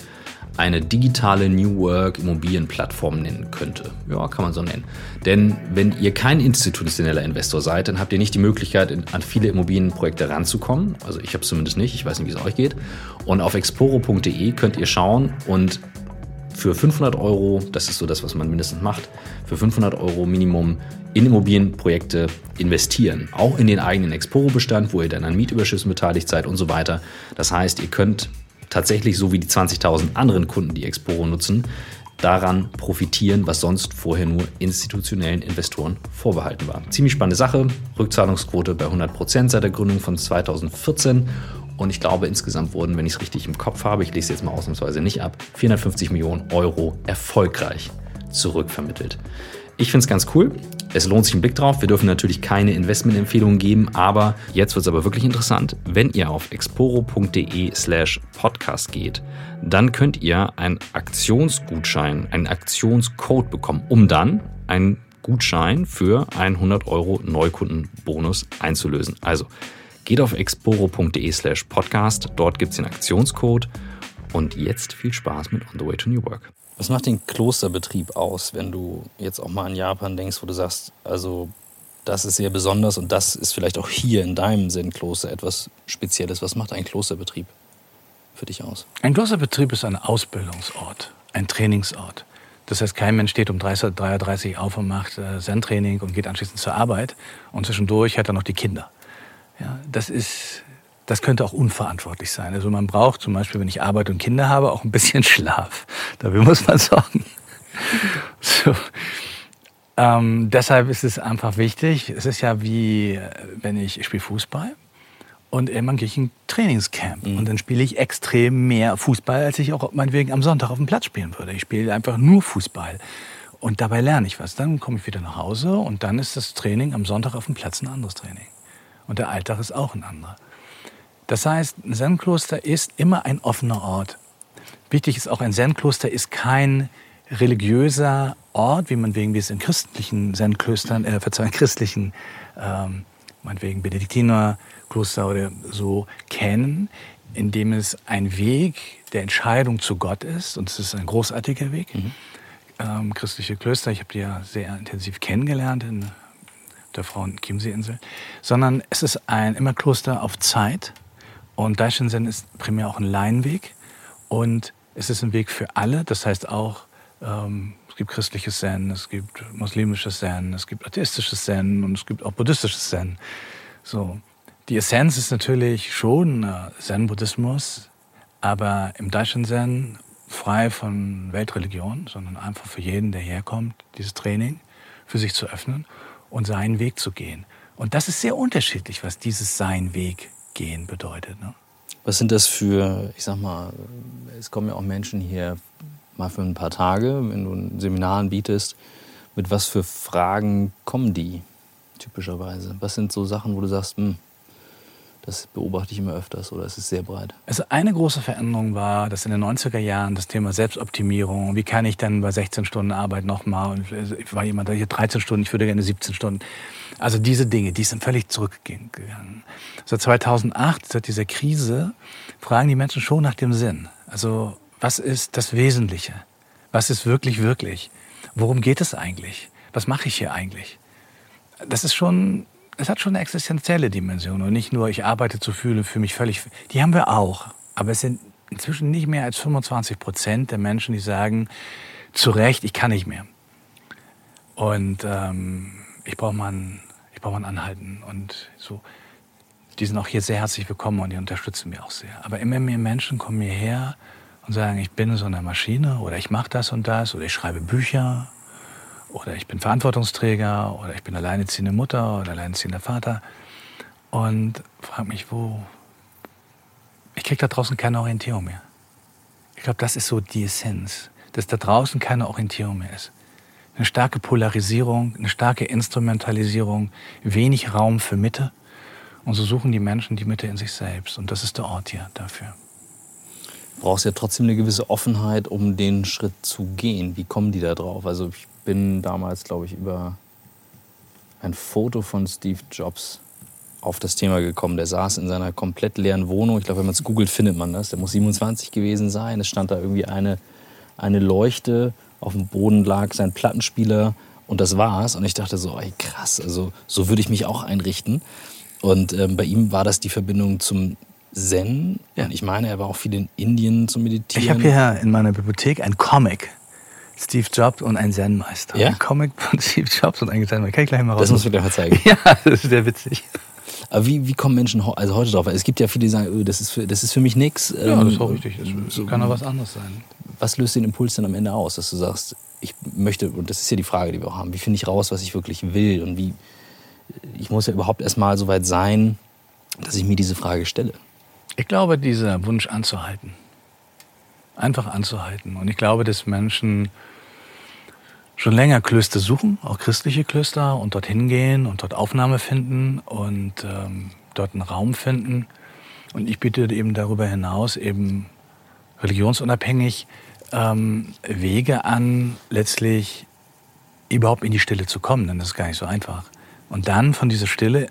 eine digitale New Work Immobilienplattform nennen könnte. Ja, kann man so nennen. Denn wenn ihr kein institutioneller Investor seid, dann habt ihr nicht die Möglichkeit, an viele Immobilienprojekte ranzukommen. Also ich habe es zumindest nicht. Ich weiß nicht, wie es euch geht. Und auf exporo.de könnt ihr schauen und für 500 Euro, das ist so das, was man mindestens macht, für 500 Euro Minimum in Immobilienprojekte investieren. Auch in den eigenen Exporo-Bestand, wo ihr dann an Mietüberschüssen beteiligt seid und so weiter. Das heißt, ihr könnt tatsächlich so wie die 20.000 anderen Kunden, die Exporo nutzen, daran profitieren, was sonst vorher nur institutionellen Investoren vorbehalten war. Ziemlich spannende Sache. Rückzahlungsquote bei 100 Prozent seit der Gründung von 2014 und ich glaube, insgesamt wurden, wenn ich es richtig im Kopf habe, ich lese jetzt mal ausnahmsweise nicht ab, 450 Millionen Euro erfolgreich zurückvermittelt. Ich finde es ganz cool. Es lohnt sich einen Blick drauf. Wir dürfen natürlich keine Investmentempfehlungen geben, aber jetzt wird es aber wirklich interessant. Wenn ihr auf exporo.de slash podcast geht, dann könnt ihr einen Aktionsgutschein, einen Aktionscode bekommen, um dann einen Gutschein für einen 100 Euro Neukundenbonus einzulösen. Also Geht auf exporo.de slash podcast, dort gibt es den Aktionscode und jetzt viel Spaß mit On the Way to New Work. Was macht den Klosterbetrieb aus, wenn du jetzt auch mal an Japan denkst, wo du sagst, also das ist sehr besonders und das ist vielleicht auch hier in deinem Zen-Kloster etwas Spezielles. Was macht ein Klosterbetrieb für dich aus? Ein Klosterbetrieb ist ein Ausbildungsort, ein Trainingsort. Das heißt, kein Mensch steht um 3.30 Uhr auf und macht äh, Zen-Training und geht anschließend zur Arbeit und zwischendurch hat er noch die Kinder. Ja, das ist, das könnte auch unverantwortlich sein. Also man braucht zum Beispiel, wenn ich Arbeit und Kinder habe, auch ein bisschen Schlaf. Dafür muss man sorgen. So. Ähm, deshalb ist es einfach wichtig. Es ist ja wie, äh, wenn ich, ich spiele Fußball und irgendwann gehe ich in ein Trainingscamp mhm. und dann spiele ich extrem mehr Fußball, als ich auch meinetwegen am Sonntag auf dem Platz spielen würde. Ich spiele einfach nur Fußball. Und dabei lerne ich was. Dann komme ich wieder nach Hause und dann ist das Training am Sonntag auf dem Platz ein anderes Training und der Alltag ist auch ein anderer. Das heißt, ein Zen-Kloster ist immer ein offener Ort. Wichtig ist auch, ein Zen-Kloster ist kein religiöser Ort, wie man wegen wie es in christlichen Zen-Klöstern, äh, Verzeihung, christlichen, ähm, meinetwegen Benediktinerkloster oder so kennen, in dem es ein Weg der Entscheidung zu Gott ist. Und es ist ein großartiger Weg. Mhm. Ähm, christliche Klöster, ich habe die ja sehr intensiv kennengelernt in der Frauen-Chiemsee-Insel, sondern es ist ein Immerkloster auf Zeit und Daishinsen ist primär auch ein Laienweg und es ist ein Weg für alle, das heißt auch, ähm, es gibt christliches Zen, es gibt muslimisches Zen, es gibt atheistisches Zen und es gibt auch buddhistisches Zen. So. Die Essenz ist natürlich schon äh, Zen-Buddhismus, aber im Daishin-Zen frei von Weltreligion, sondern einfach für jeden, der herkommt, dieses Training für sich zu öffnen und seinen Weg zu gehen. Und das ist sehr unterschiedlich, was dieses Sein Weg gehen bedeutet. Ne? Was sind das für, ich sag mal, es kommen ja auch Menschen hier mal für ein paar Tage, wenn du ein Seminar anbietest. Mit was für Fragen kommen die typischerweise? Was sind so Sachen, wo du sagst, hm, Das beobachte ich immer öfters oder ist es sehr breit? Also eine große Veränderung war, dass in den 90er Jahren das Thema Selbstoptimierung, wie kann ich dann bei 16 Stunden Arbeit nochmal, ich war jemand, der hier 13 Stunden, ich würde gerne 17 Stunden. Also diese Dinge, die sind völlig zurückgegangen. Seit 2008, seit dieser Krise, fragen die Menschen schon nach dem Sinn. Also was ist das Wesentliche? Was ist wirklich, wirklich? Worum geht es eigentlich? Was mache ich hier eigentlich? Das ist schon es hat schon eine existenzielle Dimension und nicht nur, ich arbeite zu fühlen, für mich völlig. Die haben wir auch. Aber es sind inzwischen nicht mehr als 25 Prozent der Menschen, die sagen, zu Recht, ich kann nicht mehr. Und ähm, ich brauche mal, brauch mal ein Anhalten. Und so, die sind auch hier sehr herzlich willkommen und die unterstützen mich auch sehr. Aber immer mehr Menschen kommen hierher und sagen, ich bin so eine Maschine oder ich mache das und das oder ich schreibe Bücher oder ich bin Verantwortungsträger oder ich bin alleineziehende Mutter oder alleineziehender Vater und frage mich, wo. Ich kriege da draußen keine Orientierung mehr. Ich glaube, das ist so die Essenz, dass da draußen keine Orientierung mehr ist. Eine starke Polarisierung, eine starke Instrumentalisierung, wenig Raum für Mitte. Und so suchen die Menschen die Mitte in sich selbst. Und das ist der Ort hier dafür. Du brauchst ja trotzdem eine gewisse Offenheit, um den Schritt zu gehen. Wie kommen die da drauf? Also ich bin damals, glaube ich, über ein Foto von Steve Jobs auf das Thema gekommen. Der saß in seiner komplett leeren Wohnung. Ich glaube, wenn man es googelt, findet man das. Der muss 27 gewesen sein. Es stand da irgendwie eine, eine Leuchte. Auf dem Boden lag sein Plattenspieler und das war's. Und ich dachte so, ey, krass, also so würde ich mich auch einrichten. Und ähm, bei ihm war das die Verbindung zum Zen. Ja. Und ich meine, er war auch viel in Indien zum Meditieren. Ich habe hier in meiner Bibliothek ein Comic Steve Jobs und ein Zen-Meister. Ja? Ein Comic von Steve Jobs und ein Zen-Meister. Kann ich gleich mal raus. Das musst du dir mal zeigen. ja, das ist sehr witzig. Aber wie, wie kommen Menschen also heute drauf? Es gibt ja viele, die sagen, oh, das, ist für, das ist für mich nichts. Ja, das ist auch richtig. Das so, kann auch was anderes sein. Was löst den Impuls dann am Ende aus, dass du sagst, ich möchte, und das ist ja die Frage, die wir auch haben, wie finde ich raus, was ich wirklich will? Und wie, ich muss ja überhaupt erstmal so weit sein, dass ich mir diese Frage stelle. Ich glaube, dieser Wunsch anzuhalten einfach anzuhalten. Und ich glaube, dass Menschen schon länger Klöster suchen, auch christliche Klöster, und dorthin gehen und dort Aufnahme finden und ähm, dort einen Raum finden. Und ich biete eben darüber hinaus eben religionsunabhängig ähm, Wege an, letztlich überhaupt in die Stille zu kommen, denn das ist gar nicht so einfach. Und dann von dieser Stille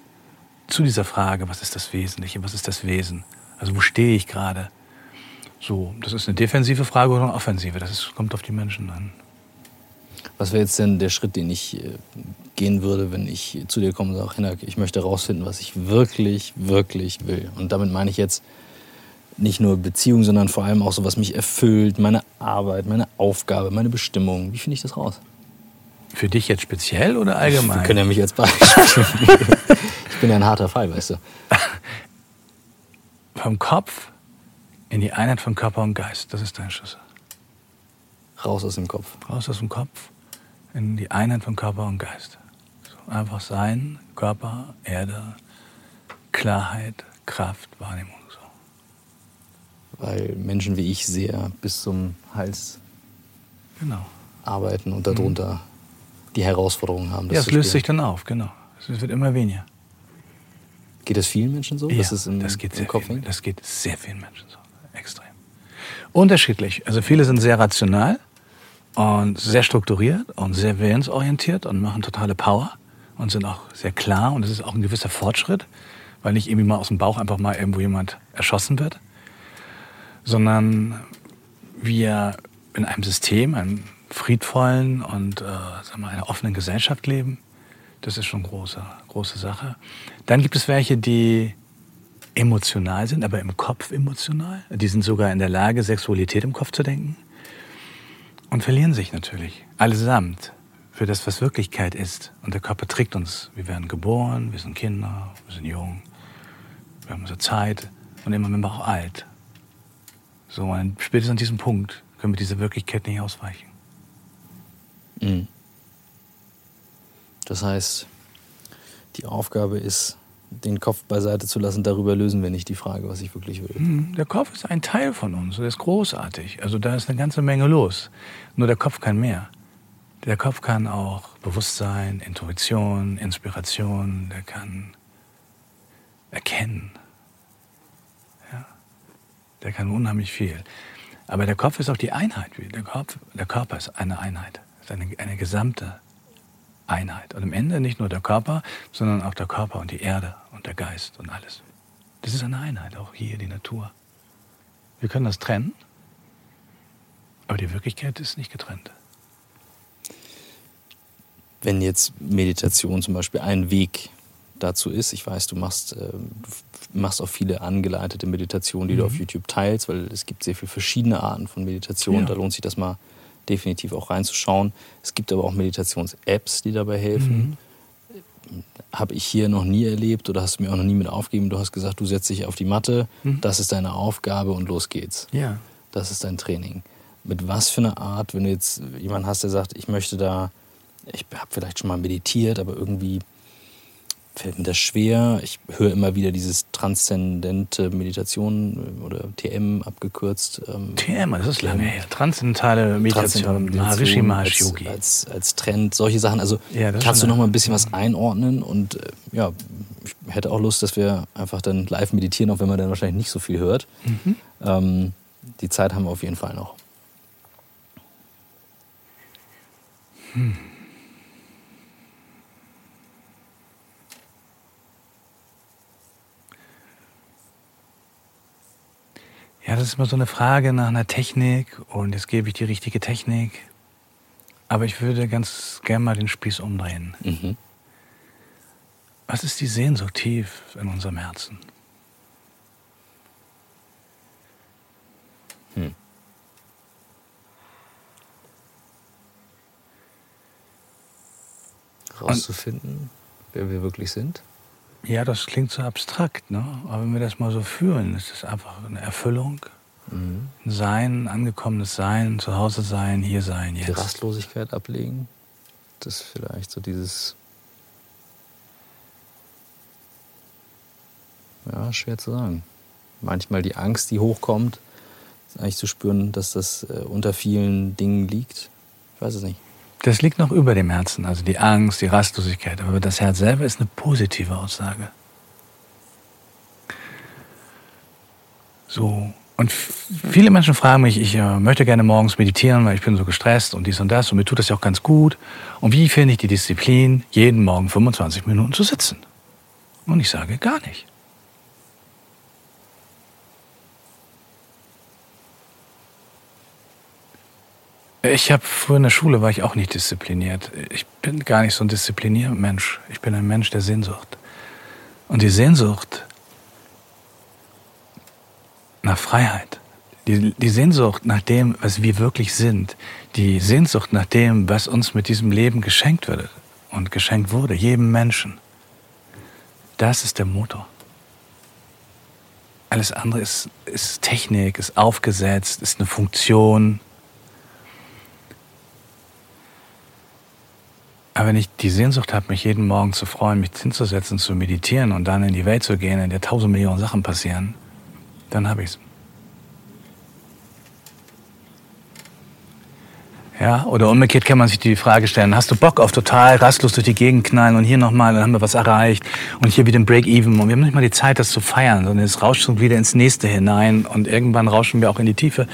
zu dieser Frage, was ist das Wesentliche, was ist das Wesen? Also wo stehe ich gerade? So, das ist eine defensive Frage oder eine offensive. Das ist, kommt auf die Menschen an. Was wäre jetzt denn der Schritt, den ich äh, gehen würde, wenn ich zu dir komme und sage, Hinak, ich möchte herausfinden, was ich wirklich, wirklich will? Und damit meine ich jetzt nicht nur Beziehung, sondern vor allem auch so, was mich erfüllt, meine Arbeit, meine Aufgabe, meine Bestimmung. Wie finde ich das raus? Für dich jetzt speziell oder allgemein? Wir können ja mich jetzt Beispiel. ich bin ja ein harter Fall, weißt du. Vom Kopf in die Einheit von Körper und Geist. Das ist dein Schlüssel. Raus aus dem Kopf. Raus aus dem Kopf. In die Einheit von Körper und Geist. So, einfach sein, Körper, Erde, Klarheit, Kraft, Wahrnehmung. So. Weil Menschen wie ich sehr bis zum Hals genau. arbeiten und darunter mhm. die Herausforderungen haben. ja, es löst sich dann auf, genau. Es wird immer weniger. Geht das vielen Menschen so? Ja, das, im, das, geht im Kopf viel, das geht sehr vielen Menschen so. Unterschiedlich. Also viele sind sehr rational und sehr strukturiert und sehr willensorientiert und machen totale Power und sind auch sehr klar und es ist auch ein gewisser Fortschritt, weil nicht irgendwie mal aus dem Bauch einfach mal irgendwo jemand erschossen wird, sondern wir in einem System, einem friedvollen und äh, sagen wir, einer offenen Gesellschaft leben. Das ist schon eine große, große Sache. Dann gibt es welche, die emotional sind, aber im Kopf emotional. Die sind sogar in der Lage, Sexualität im Kopf zu denken. Und verlieren sich natürlich, allesamt, für das, was Wirklichkeit ist. Und der Körper trägt uns. Wir werden geboren, wir sind Kinder, wir sind jung, wir haben unsere Zeit und immer sind wir auch alt. So, und spätestens an diesem Punkt können wir dieser Wirklichkeit nicht ausweichen. Mhm. Das heißt, die Aufgabe ist, den Kopf beiseite zu lassen, darüber lösen wir nicht die Frage, was ich wirklich will. Hm, der Kopf ist ein Teil von uns, der ist großartig. Also da ist eine ganze Menge los. Nur der Kopf kann mehr. Der Kopf kann auch Bewusstsein, Intuition, Inspiration, der kann erkennen. Der kann unheimlich viel. Aber der Kopf ist auch die Einheit. Der, Kopf, der Körper ist eine Einheit. Ist eine, eine gesamte Einheit. Und am Ende nicht nur der Körper, sondern auch der Körper und die Erde und der Geist und alles. Das ist eine Einheit, auch hier die Natur. Wir können das trennen, aber die Wirklichkeit ist nicht getrennt. Wenn jetzt Meditation zum Beispiel ein Weg dazu ist, ich weiß, du machst, äh, du machst auch viele angeleitete Meditationen, die mhm. du auf mhm. YouTube teilst, weil es gibt sehr viele verschiedene Arten von Meditation. Ja. Da lohnt sich das mal definitiv auch reinzuschauen. Es gibt aber auch Meditations-Apps, die dabei helfen. Mhm. Habe ich hier noch nie erlebt oder hast du mir auch noch nie mit aufgegeben. Du hast gesagt, du setzt dich auf die Matte, mhm. das ist deine Aufgabe und los geht's. Ja. Das ist dein Training. Mit was für einer Art, wenn du jetzt jemanden hast, der sagt, ich möchte da, ich habe vielleicht schon mal meditiert, aber irgendwie fällt mir das schwer. Ich höre immer wieder dieses transzendente Meditation äh, oder TM abgekürzt. Ähm, TM, das ist lange her. Transzendentale Meditation, Maharishi Mahesh Yogi. Als, als, als, Trend, solche Sachen. Also ja, kannst du noch mal ein bisschen was einordnen und äh, ja, ich hätte auch Lust, dass wir einfach dann live meditieren, auch wenn man dann wahrscheinlich nicht so viel hört. Mhm. Ähm, die Zeit haben wir auf jeden Fall noch. Hm. Ja, das ist immer so eine Frage nach einer Technik und jetzt gebe ich die richtige Technik. Aber ich würde ganz gern mal den Spieß umdrehen. Mhm. Was ist die Sehnsucht tief in unserem Herzen? Hm. Rauszufinden, wer wir wirklich sind? Ja, das klingt so abstrakt, ne? aber wenn wir das mal so fühlen, ist es einfach eine Erfüllung. Mhm. Ein Sein, angekommenes Sein, zu Hause sein, hier sein, jetzt. Die Rastlosigkeit ablegen, das ist vielleicht so dieses. Ja, schwer zu sagen. Manchmal die Angst, die hochkommt, ist eigentlich zu spüren, dass das äh, unter vielen Dingen liegt. Ich weiß es nicht. Das liegt noch über dem Herzen, also die Angst, die Rastlosigkeit. Aber das Herz selber ist eine positive Aussage. So. Und viele Menschen fragen mich, ich äh, möchte gerne morgens meditieren, weil ich bin so gestresst und dies und das und mir tut das ja auch ganz gut. Und wie finde ich die Disziplin, jeden Morgen 25 Minuten zu sitzen? Und ich sage gar nicht. Ich habe früher in der Schule war ich auch nicht diszipliniert. Ich bin gar nicht so ein disziplinierter Mensch. Ich bin ein Mensch der Sehnsucht. Und die Sehnsucht nach Freiheit, die, die Sehnsucht nach dem, was wir wirklich sind, die Sehnsucht nach dem, was uns mit diesem Leben geschenkt wird und geschenkt wurde, jedem Menschen, das ist der Motor. Alles andere ist, ist Technik, ist aufgesetzt, ist eine Funktion, Aber wenn ich die Sehnsucht habe, mich jeden Morgen zu freuen, mich hinzusetzen, zu meditieren und dann in die Welt zu gehen, in der tausend Millionen Sachen passieren, dann habe ich es. Ja, oder umgekehrt kann man sich die Frage stellen, hast du Bock auf total rastlos durch die Gegend knallen und hier nochmal, dann haben wir was erreicht und hier wieder ein Break-Even und wir haben nicht mal die Zeit, das zu feiern, sondern es rauscht wieder ins nächste hinein und irgendwann rauschen wir auch in die Tiefe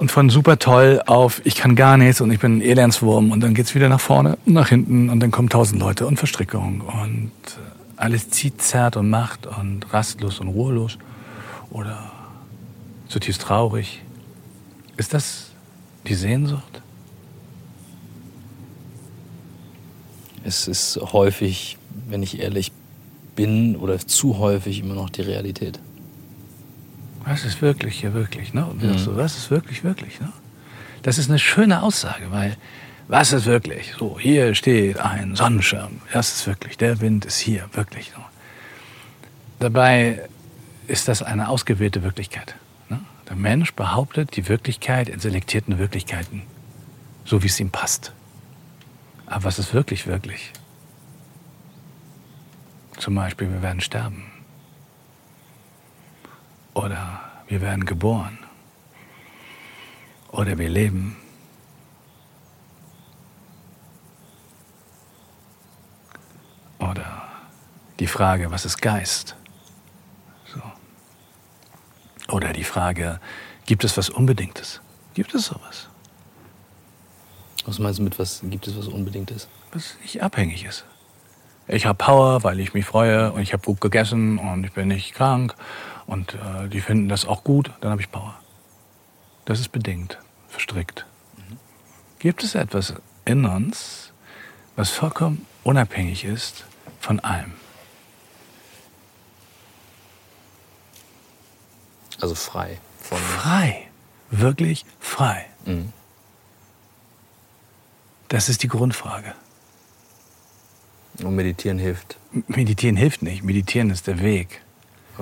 und von super toll auf ich kann gar nichts und ich bin ein Elendswurm und dann geht's wieder nach vorne und nach hinten und dann kommen tausend Leute und Verstrickung und alles zieht, zerrt und macht und rastlos und ruhelos oder zutiefst traurig. Ist das die Sehnsucht? Es ist häufig, wenn ich ehrlich bin, oder zu häufig immer noch die Realität. Was ist wirklich hier wirklich? Ne? Und mhm. so, was ist wirklich wirklich? Ne? Das ist eine schöne Aussage, weil was ist wirklich? So, hier steht ein Sonnenschirm. Das ist wirklich. Der Wind ist hier wirklich. Ne? Dabei ist das eine ausgewählte Wirklichkeit. Ne? Der Mensch behauptet die Wirklichkeit in selektierten Wirklichkeiten, so wie es ihm passt. Aber was ist wirklich wirklich? Zum Beispiel, wir werden sterben. Oder wir werden geboren. Oder wir leben. Oder die Frage, was ist Geist? So. Oder die Frage, gibt es was Unbedingtes? Gibt es sowas? Was meinst du mit was gibt es was Unbedingtes? Was nicht abhängig ist. Ich habe Power, weil ich mich freue und ich habe gut gegessen und ich bin nicht krank und äh, die finden das auch gut, dann habe ich Power. Das ist bedingt, verstrickt. Mhm. Gibt es etwas in uns, was vollkommen unabhängig ist von allem? Also frei. Von frei. Wirklich frei. Mhm. Das ist die Grundfrage. Und meditieren hilft? Meditieren hilft nicht. Meditieren ist der Weg.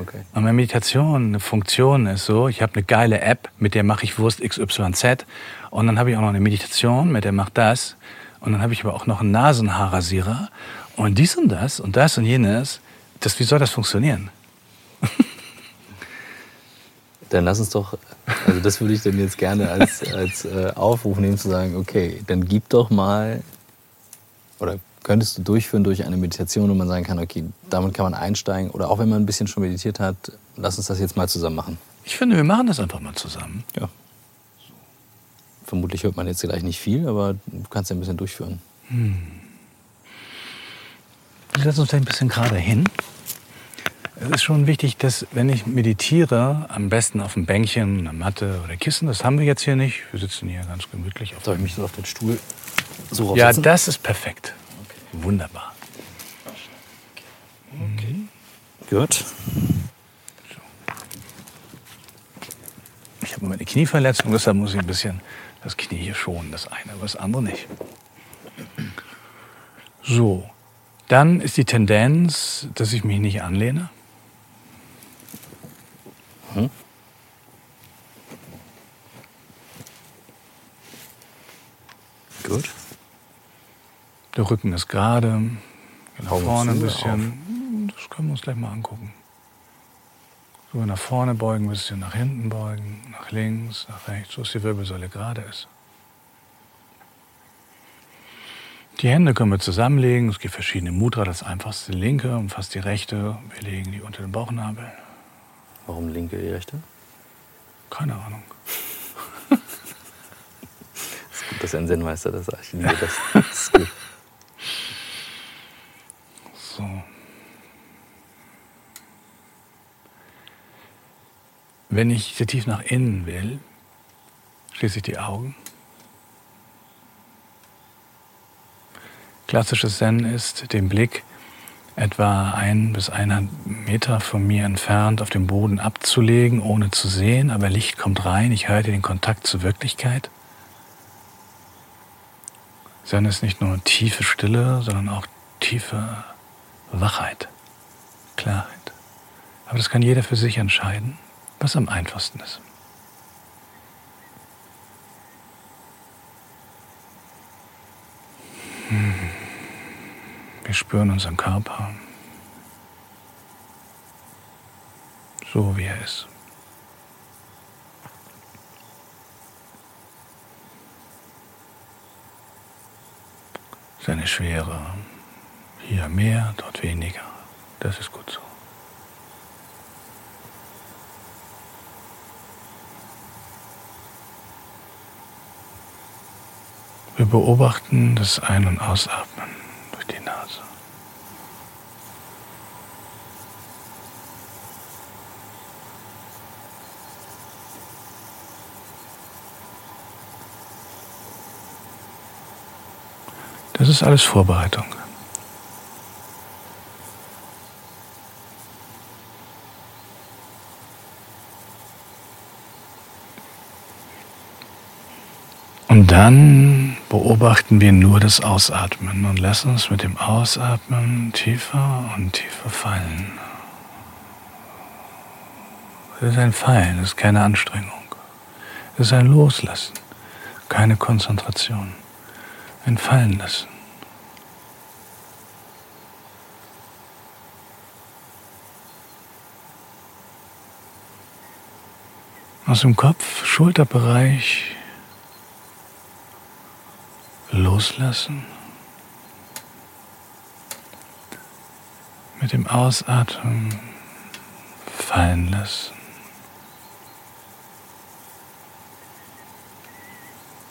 Okay. Und meine Meditation, eine Funktion ist so, ich habe eine geile App, mit der mache ich Wurst XYZ. Und dann habe ich auch noch eine Meditation, mit der macht das. Und dann habe ich aber auch noch einen Nasenhaarrasierer. Und dies und das und das und jenes. Das, wie soll das funktionieren? dann lass uns doch, also das würde ich dann jetzt gerne als, als äh, Aufruf nehmen, zu sagen, okay, dann gib doch mal, oder könntest du durchführen durch eine Meditation, wo man sagen kann, okay, damit kann man einsteigen, oder auch wenn man ein bisschen schon meditiert hat, lass uns das jetzt mal zusammen machen. Ich finde, wir machen das einfach mal zusammen. Ja. Vermutlich hört man jetzt gleich nicht viel, aber du kannst ja ein bisschen durchführen. Hm. Wir setzen uns ein bisschen gerade hin. Es ist schon wichtig, dass wenn ich meditiere, am besten auf dem Bänkchen, einer Matte oder Kissen, das haben wir jetzt hier nicht. Wir sitzen hier ganz gemütlich. Soll ich mich so auf den Stuhl so Ja, das ist perfekt. Wunderbar. Okay. Mhm. Gut. Ich habe eine Knieverletzung, deshalb muss ich ein bisschen das Knie hier schonen, das eine, aber das andere nicht. So, dann ist die Tendenz, dass ich mich nicht anlehne. Hm? Gut. Der Rücken ist gerade. Nach vorne ein bisschen. Auf. Das können wir uns gleich mal angucken. So nach vorne beugen, ein bisschen nach hinten beugen, nach links, nach rechts, so dass die Wirbelsäule gerade ist. Die Hände können wir zusammenlegen. Es gibt verschiedene Mudra. Das einfachste linke und fast die rechte. Wir legen die unter den Bauchnabel. Warum linke, die rechte? Keine Ahnung. Es ist gut, dass ein Zen-Meister das sagt. Ich liebe das. das ist gut. So. Wenn ich sehr tief nach innen will, schließe ich die Augen. Klassisches Zen ist, den Blick etwa ein bis eineinhalb Meter von mir entfernt auf dem Boden abzulegen, ohne zu sehen, aber Licht kommt rein, ich halte den Kontakt zur Wirklichkeit. Zen ist nicht nur tiefe Stille, sondern auch tiefe Wachheit, Klarheit. Aber das kann jeder für sich entscheiden, was am einfachsten ist. Wir spüren unseren Körper so, wie er ist. Seine Schwere. Hier mehr, dort weniger. Das ist gut so. Wir beobachten das Ein- und Ausatmen. Das ist alles Vorbereitung. Und dann beobachten wir nur das Ausatmen und lassen uns mit dem Ausatmen tiefer und tiefer fallen. Es ist ein Fallen, es ist keine Anstrengung. Es ist ein Loslassen, keine Konzentration entfallen lassen. Aus dem Kopf, Schulterbereich loslassen. Mit dem Ausatmen fallen lassen.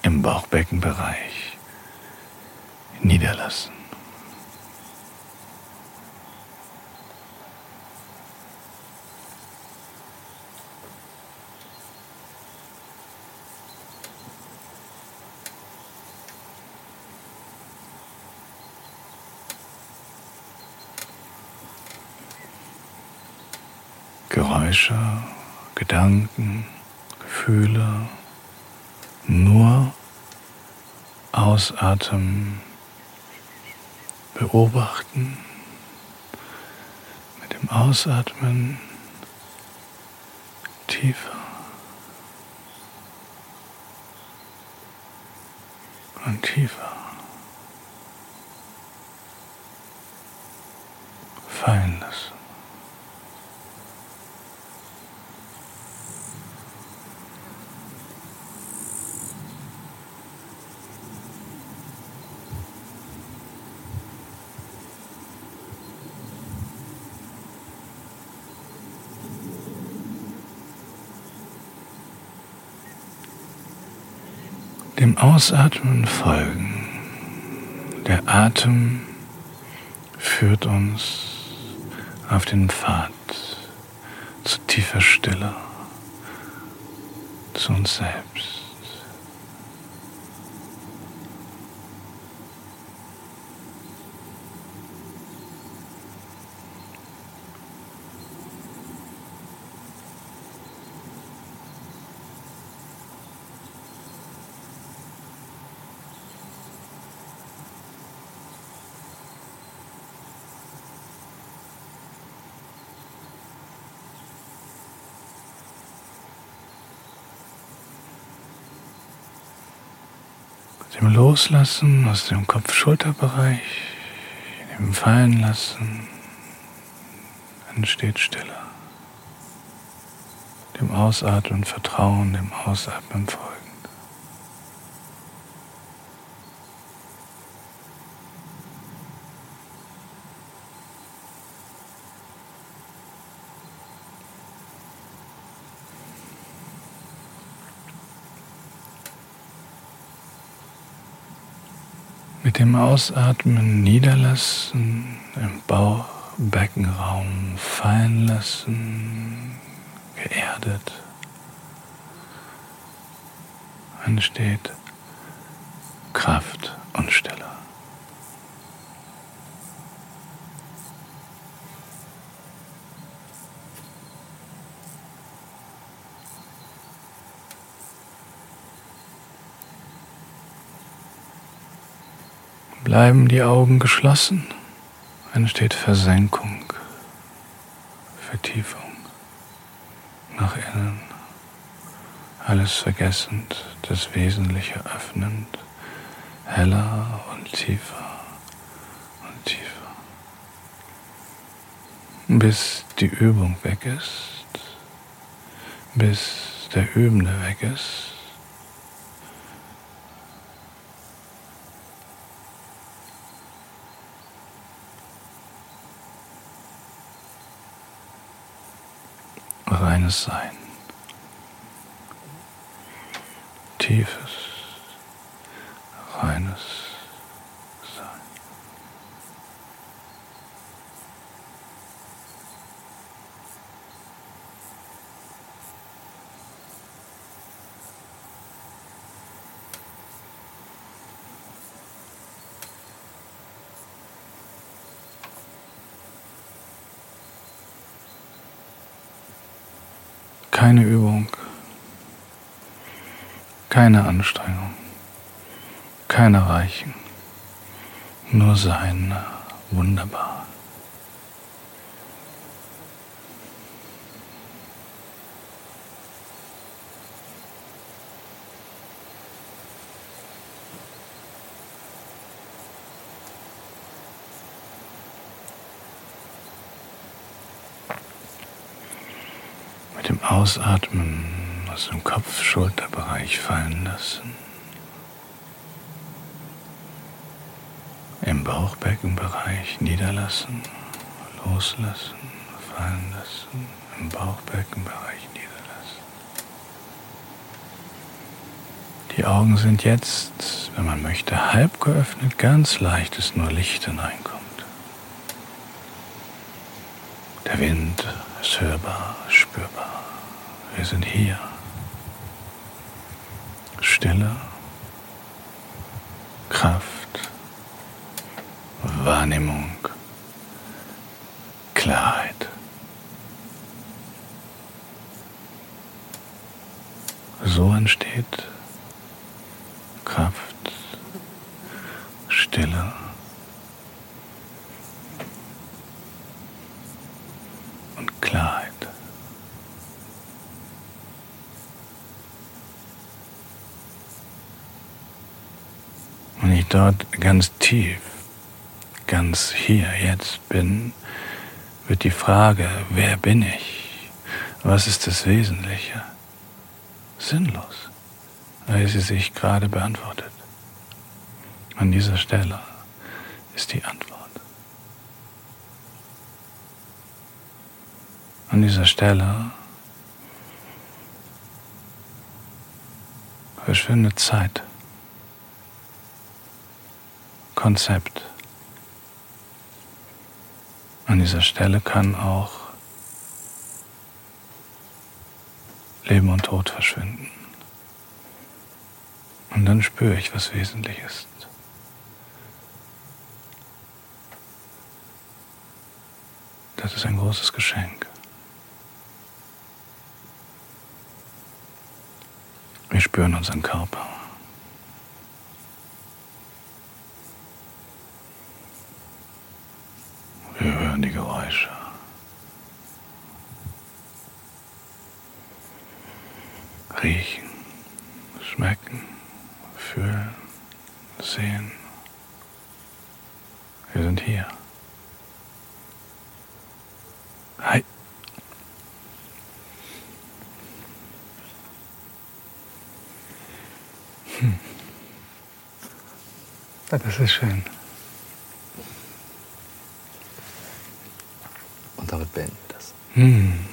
Im Bauchbeckenbereich niederlassen. Geräusche, Gedanken, Gefühle, nur ausatmen, beobachten, mit dem Ausatmen tiefer. Und tiefer fallen lassen. Ausatmen folgen. Der Atem führt uns auf den Pfad zu tiefer Stille, zu uns selbst. Dem Loslassen aus dem Kopf-Schulter-Bereich, dem Fallenlassen entsteht Stille. Dem Ausatmen Vertrauen, dem Ausatmen folgen. Mit dem Ausatmen niederlassen, im Bauch, Beckenraum fallen lassen, geerdet. Entsteht Kraft und Stille. Bleiben die Augen geschlossen, entsteht Versenkung, Vertiefung nach innen, alles vergessend, das Wesentliche öffnend, heller und tiefer und tiefer, bis die Übung weg ist, bis der Übende weg ist reines Sein. Tiefes, reines Keine Übung, keine Anstrengung, kein Erreichen, nur sein, wunderbar. Mit dem Ausatmen aus dem Kopf-Schulterbereich fallen lassen. Im Bauchbeckenbereich niederlassen, loslassen, fallen lassen. Im Bauchbeckenbereich niederlassen. Die Augen sind jetzt, wenn man möchte, halb geöffnet, ganz leicht, dass nur Licht hineinkommt. Der Wind ist hörbar, spürbar. Wir sind hier. Stille, Kraft, Wahrnehmung, Klarheit. So entsteht Kraft, Stille. und Klarheit. Wenn ich dort ganz tief, ganz hier jetzt bin, wird die Frage, wer bin ich? Was ist das Wesentliche? Sinnlos, weil sie sich gerade beantwortet. An dieser Stelle ist die Antwort. An dieser Stelle verschwindet Zeit, Konzept. An dieser Stelle kann auch Leben und Tod verschwinden. Und dann spüre ich, was wesentlich ist. Das ist ein großes Geschenk. Wir spüren unseren Körper. Hören die Geräusche. Riechen, schmecken, fühlen, sehen. Wir sind hier. Hi. Hm. Das ist schön. Und